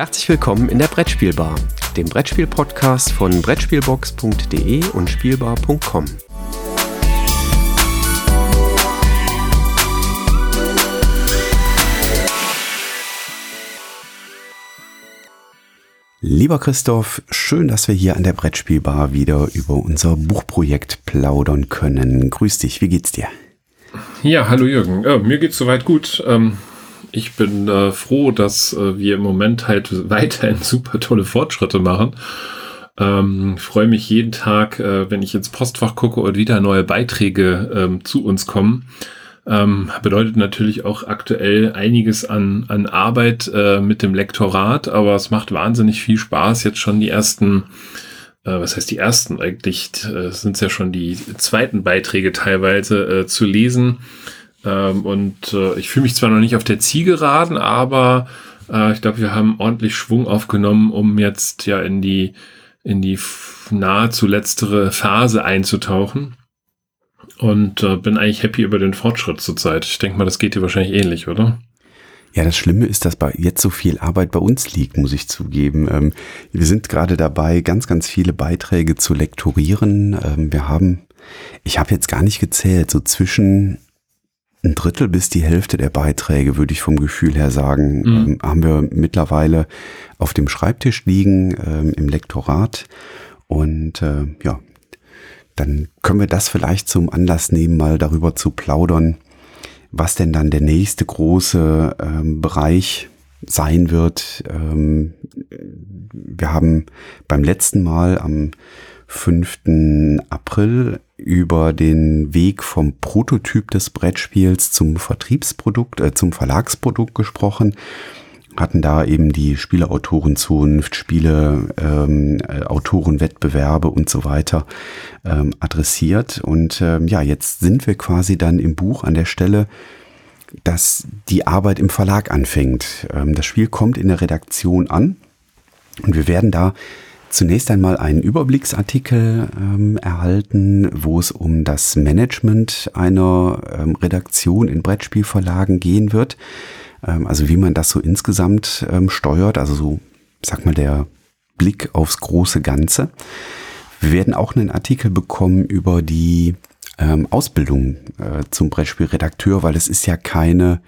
Herzlich willkommen in der Brettspielbar, dem Brettspiel-Podcast von Brettspielbox.de und Spielbar.com. Lieber Christoph, schön, dass wir hier an der Brettspielbar wieder über unser Buchprojekt plaudern können. Grüß dich, wie geht's dir? Ja, hallo Jürgen. Ja, mir geht's soweit gut. Ähm, ich bin äh, froh, dass äh, wir im Moment halt weiterhin super tolle Fortschritte machen. Ähm, freue mich jeden Tag, äh, wenn ich ins Postfach gucke und wieder neue Beiträge ähm, zu uns kommen. Ähm, bedeutet natürlich auch aktuell einiges an, an Arbeit äh, mit dem Lektorat, aber es macht wahnsinnig viel Spaß, jetzt schon die ersten, äh, was heißt die ersten eigentlich, äh, sind es ja schon die zweiten Beiträge teilweise äh, zu lesen ähm, und äh, ich fühle mich zwar noch nicht auf der Zielgeraden, aber äh, ich glaube, wir haben ordentlich Schwung aufgenommen, um jetzt ja in die, in die nahezu letztere Phase einzutauchen. Und äh, bin eigentlich happy über den Fortschritt zurzeit. Ich denke mal, das geht dir wahrscheinlich ähnlich, oder? Ja, das Schlimme ist, dass bei jetzt so viel Arbeit bei uns liegt, muss ich zugeben. Ähm, wir sind gerade dabei, ganz, ganz viele Beiträge zu lektorieren. Ähm, wir haben, ich habe jetzt gar nicht gezählt, so zwischen ein Drittel bis die Hälfte der Beiträge, würde ich vom Gefühl her sagen, mhm. ähm, haben wir mittlerweile auf dem Schreibtisch liegen, ähm, im Lektorat. Und äh, ja, dann können wir das vielleicht zum Anlass nehmen, mal darüber zu plaudern, was denn dann der nächste große ähm, Bereich sein wird. Ähm, wir haben beim letzten Mal am 5. April über den Weg vom Prototyp des Brettspiels zum Vertriebsprodukt, äh, zum Verlagsprodukt gesprochen hatten da eben die Spieleautorenzunft, Spiele, ähm, äh, Autorenwettbewerbe und so weiter ähm, adressiert. Und ähm, ja, jetzt sind wir quasi dann im Buch an der Stelle, dass die Arbeit im Verlag anfängt. Ähm, das Spiel kommt in der Redaktion an und wir werden da zunächst einmal einen Überblicksartikel ähm, erhalten, wo es um das Management einer ähm, Redaktion in Brettspielverlagen gehen wird. Ähm, also wie man das so insgesamt ähm, steuert, also so, sag mal, der Blick aufs große Ganze. Wir werden auch einen Artikel bekommen über die ähm, Ausbildung äh, zum Brettspielredakteur, weil es ist ja keine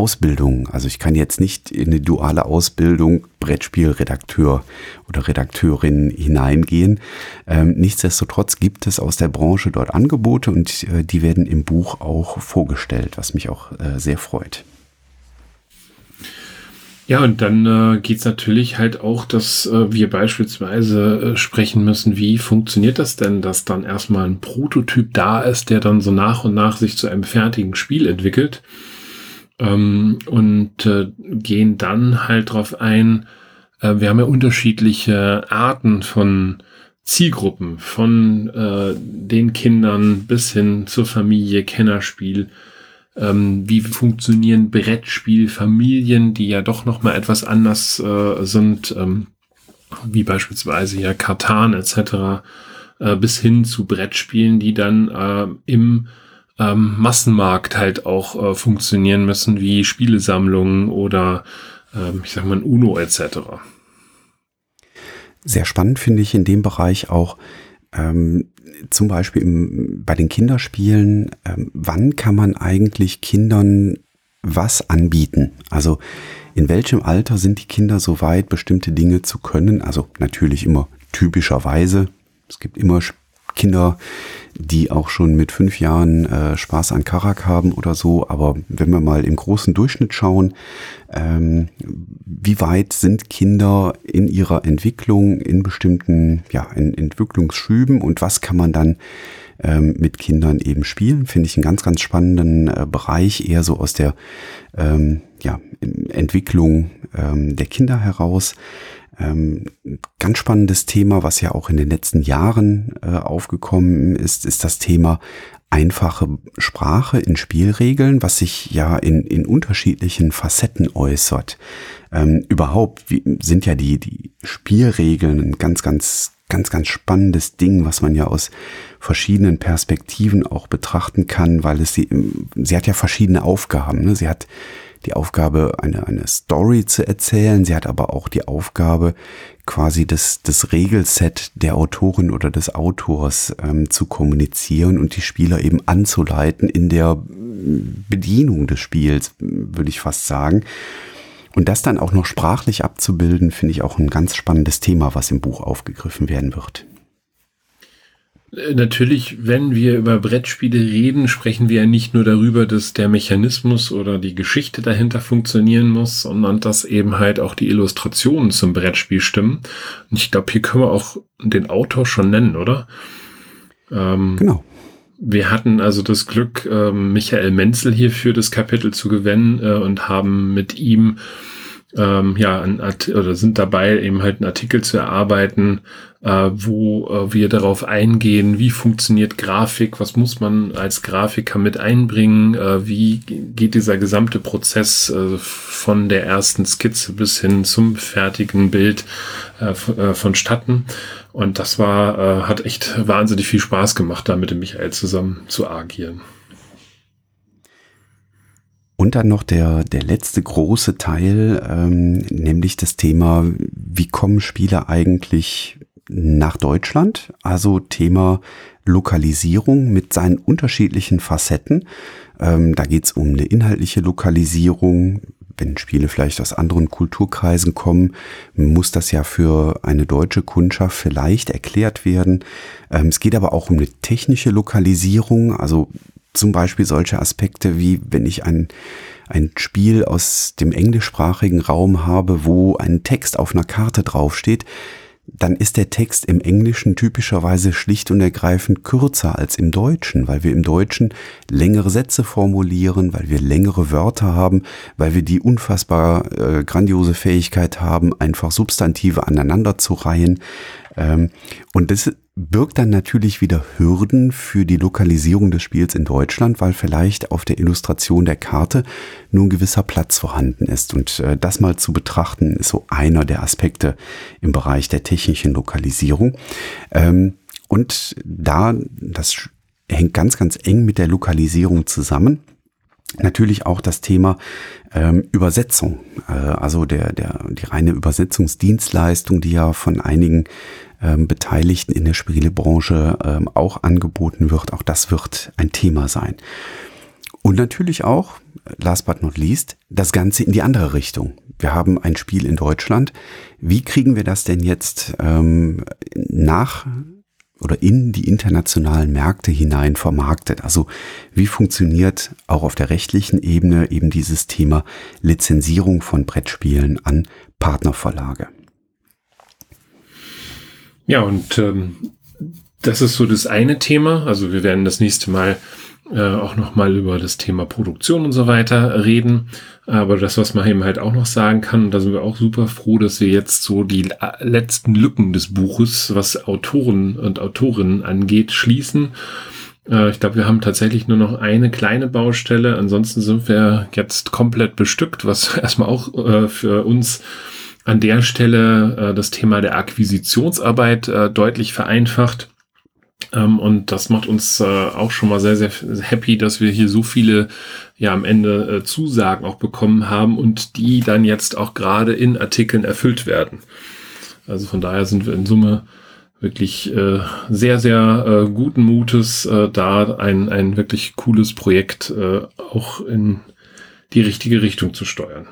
Ausbildung. Also ich kann jetzt nicht in eine duale Ausbildung Brettspielredakteur oder Redakteurin hineingehen. Ähm, nichtsdestotrotz gibt es aus der Branche dort Angebote und äh, die werden im Buch auch vorgestellt, was mich auch äh, sehr freut. Ja, und dann äh, geht natürlich halt auch, dass äh, wir beispielsweise äh, sprechen müssen, wie funktioniert das denn, dass dann erstmal ein Prototyp da ist, der dann so nach und nach sich zu einem fertigen Spiel entwickelt ähm, und äh, gehen dann halt drauf ein, äh, wir haben ja unterschiedliche Arten von Zielgruppen, von äh, den Kindern bis hin zur Familie, Kennerspiel. Ähm, wie funktionieren Brettspielfamilien, die ja doch noch mal etwas anders äh, sind, ähm, wie beispielsweise ja Katan etc. Äh, bis hin zu Brettspielen, die dann äh, im ähm, Massenmarkt halt auch äh, funktionieren müssen, wie Spielesammlungen oder ähm, ich sag mal UNO etc. Sehr spannend finde ich in dem Bereich auch ähm, zum Beispiel im, bei den Kinderspielen, ähm, wann kann man eigentlich Kindern was anbieten? Also in welchem Alter sind die Kinder so weit, bestimmte Dinge zu können? Also natürlich immer typischerweise. Es gibt immer Kinder, die auch schon mit fünf Jahren äh, Spaß an Karak haben oder so. Aber wenn wir mal im großen Durchschnitt schauen, ähm, wie weit sind Kinder in ihrer Entwicklung in bestimmten ja, in Entwicklungsschüben und was kann man dann ähm, mit Kindern eben spielen, finde ich einen ganz, ganz spannenden äh, Bereich, eher so aus der ähm, ja, Entwicklung ähm, der Kinder heraus. Ähm, ganz spannendes Thema, was ja auch in den letzten Jahren äh, aufgekommen ist, ist das Thema einfache Sprache in Spielregeln, was sich ja in, in unterschiedlichen Facetten äußert. Ähm, überhaupt sind ja die, die Spielregeln ein ganz, ganz, ganz, ganz spannendes Ding, was man ja aus verschiedenen Perspektiven auch betrachten kann, weil es sie, sie hat ja verschiedene Aufgaben. Ne? Sie hat die Aufgabe, eine, eine Story zu erzählen. Sie hat aber auch die Aufgabe, quasi das, das Regelset der Autorin oder des Autors ähm, zu kommunizieren und die Spieler eben anzuleiten in der Bedienung des Spiels, würde ich fast sagen. Und das dann auch noch sprachlich abzubilden, finde ich auch ein ganz spannendes Thema, was im Buch aufgegriffen werden wird. Äh, natürlich, wenn wir über Brettspiele reden, sprechen wir ja nicht nur darüber, dass der Mechanismus oder die Geschichte dahinter funktionieren muss, sondern dass eben halt auch die Illustrationen zum Brettspiel stimmen. Und ich glaube, hier können wir auch den Autor schon nennen, oder? Ähm, genau. Wir hatten also das Glück, ähm, Michael Menzel hier für das Kapitel zu gewinnen äh, und haben mit ihm ähm, ja, ein oder sind dabei, eben halt einen Artikel zu erarbeiten, äh, wo äh, wir darauf eingehen, wie funktioniert Grafik, was muss man als Grafiker mit einbringen, äh, wie geht dieser gesamte Prozess äh, von der ersten Skizze bis hin zum fertigen Bild äh, äh, vonstatten. Und das war, hat echt wahnsinnig viel Spaß gemacht, da mit dem Michael zusammen zu agieren. Und dann noch der, der letzte große Teil, ähm, nämlich das Thema, wie kommen Spieler eigentlich nach Deutschland? Also Thema Lokalisierung mit seinen unterschiedlichen Facetten. Ähm, da geht es um eine inhaltliche Lokalisierung. Wenn Spiele vielleicht aus anderen Kulturkreisen kommen, muss das ja für eine deutsche Kundschaft vielleicht erklärt werden. Ähm, es geht aber auch um eine technische Lokalisierung, also zum Beispiel solche Aspekte wie wenn ich ein, ein Spiel aus dem englischsprachigen Raum habe, wo ein Text auf einer Karte draufsteht, dann ist der Text im Englischen typischerweise schlicht und ergreifend kürzer als im Deutschen, weil wir im Deutschen längere Sätze formulieren, weil wir längere Wörter haben, weil wir die unfassbar äh, grandiose Fähigkeit haben, einfach Substantive aneinander zu reihen. Und das birgt dann natürlich wieder Hürden für die Lokalisierung des Spiels in Deutschland, weil vielleicht auf der Illustration der Karte nur ein gewisser Platz vorhanden ist. Und äh, das mal zu betrachten, ist so einer der Aspekte im Bereich der technischen Lokalisierung. Ähm, und da, das hängt ganz, ganz eng mit der Lokalisierung zusammen. Natürlich auch das Thema ähm, Übersetzung, äh, also der, der, die reine Übersetzungsdienstleistung, die ja von einigen ähm, Beteiligten in der Spielebranche ähm, auch angeboten wird. Auch das wird ein Thema sein. Und natürlich auch, last but not least, das Ganze in die andere Richtung. Wir haben ein Spiel in Deutschland. Wie kriegen wir das denn jetzt ähm, nach oder in die internationalen Märkte hinein vermarktet? Also wie funktioniert auch auf der rechtlichen Ebene eben dieses Thema Lizenzierung von Brettspielen an Partnerverlage? Ja, und ähm, das ist so das eine Thema. Also wir werden das nächste Mal äh, auch nochmal über das Thema Produktion und so weiter reden. Aber das, was man eben halt auch noch sagen kann, da sind wir auch super froh, dass wir jetzt so die letzten Lücken des Buches, was Autoren und Autorinnen angeht, schließen. Äh, ich glaube, wir haben tatsächlich nur noch eine kleine Baustelle. Ansonsten sind wir jetzt komplett bestückt, was erstmal auch äh, für uns an der Stelle das Thema der Akquisitionsarbeit deutlich vereinfacht. Ähm, und das macht uns äh, auch schon mal sehr, sehr happy, dass wir hier so viele ja am Ende äh, Zusagen auch bekommen haben und die dann jetzt auch gerade in Artikeln erfüllt werden. Also von daher sind wir in Summe wirklich äh, sehr, sehr äh, guten Mutes, äh, da ein, ein wirklich cooles Projekt äh, auch in die richtige Richtung zu steuern.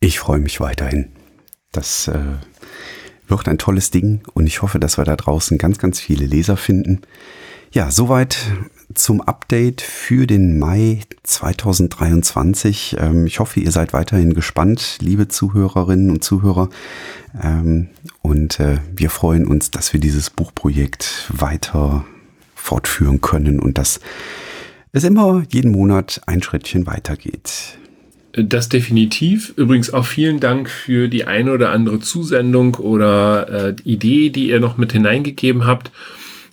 Ich freue mich weiterhin. Das äh, wird ein tolles Ding und ich hoffe, dass wir da draußen ganz, ganz viele Leser finden. Ja, soweit zum Update für den Mai 2023. Ähm, ich hoffe, ihr seid weiterhin gespannt, liebe Zuhörerinnen und Zuhörer. Ähm, und äh, wir freuen uns, dass wir dieses Buchprojekt weiter fortführen können und dass es immer jeden Monat ein Schrittchen weitergeht. Das definitiv. Übrigens auch vielen Dank für die eine oder andere Zusendung oder äh, Idee, die ihr noch mit hineingegeben habt.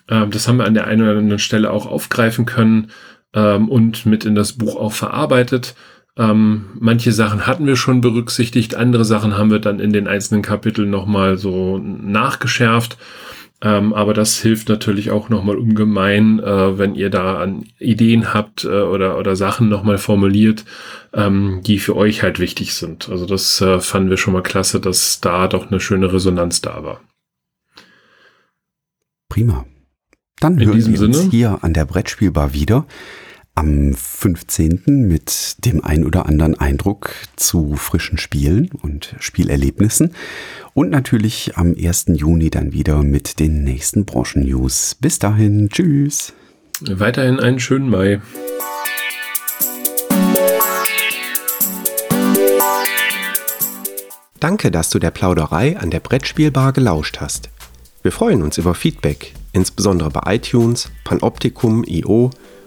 Ähm, das haben wir an der einen oder anderen Stelle auch aufgreifen können ähm, und mit in das Buch auch verarbeitet. Ähm, manche Sachen hatten wir schon berücksichtigt, andere Sachen haben wir dann in den einzelnen Kapiteln nochmal so nachgeschärft. Ähm, aber das hilft natürlich auch nochmal ungemein, äh, wenn ihr da an Ideen habt äh, oder, oder Sachen nochmal formuliert, ähm, die für euch halt wichtig sind. Also das äh, fanden wir schon mal klasse, dass da doch eine schöne Resonanz da war. Prima. Dann In hören diesem wir uns Sinne. hier an der Brettspielbar wieder am 15. mit dem ein oder anderen Eindruck zu frischen Spielen und Spielerlebnissen und natürlich am 1. Juni dann wieder mit den nächsten Branchen-News. Bis dahin, tschüss. Weiterhin einen schönen Mai. Danke, dass du der Plauderei an der Brettspielbar gelauscht hast. Wir freuen uns über Feedback, insbesondere bei iTunes, Panoptikum, IO